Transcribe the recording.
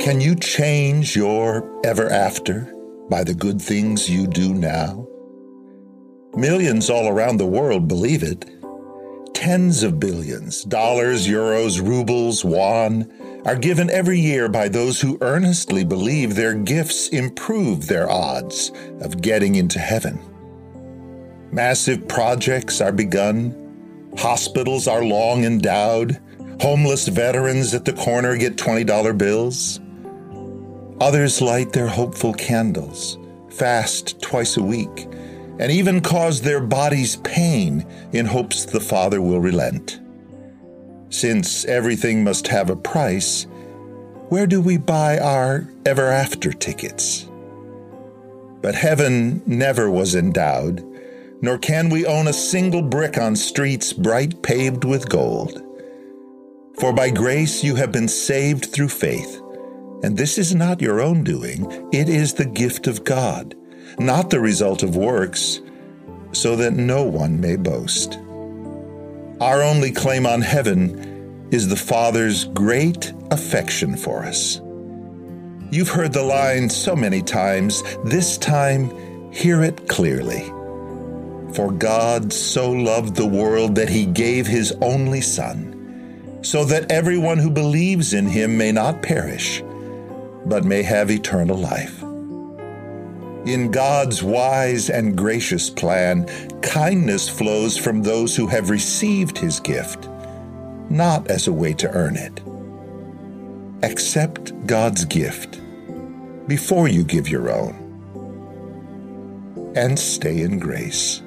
Can you change your ever after by the good things you do now? Millions all around the world believe it. Tens of billions, dollars, euros, rubles, won, are given every year by those who earnestly believe their gifts improve their odds of getting into heaven. Massive projects are begun, hospitals are long endowed, homeless veterans at the corner get $20 bills. Others light their hopeful candles, fast twice a week, and even cause their bodies pain in hopes the Father will relent. Since everything must have a price, where do we buy our ever after tickets? But heaven never was endowed, nor can we own a single brick on streets bright paved with gold. For by grace you have been saved through faith and this is not your own doing, it is the gift of God, not the result of works, so that no one may boast. Our only claim on heaven is the Father's great affection for us. You've heard the line so many times, this time, hear it clearly. For God so loved the world that he gave his only Son, so that everyone who believes in him may not perish but may have eternal life. In God's wise and gracious plan, kindness flows from those who have received his gift, not as a way to earn it. Accept God's gift before you give your own, and stay in grace.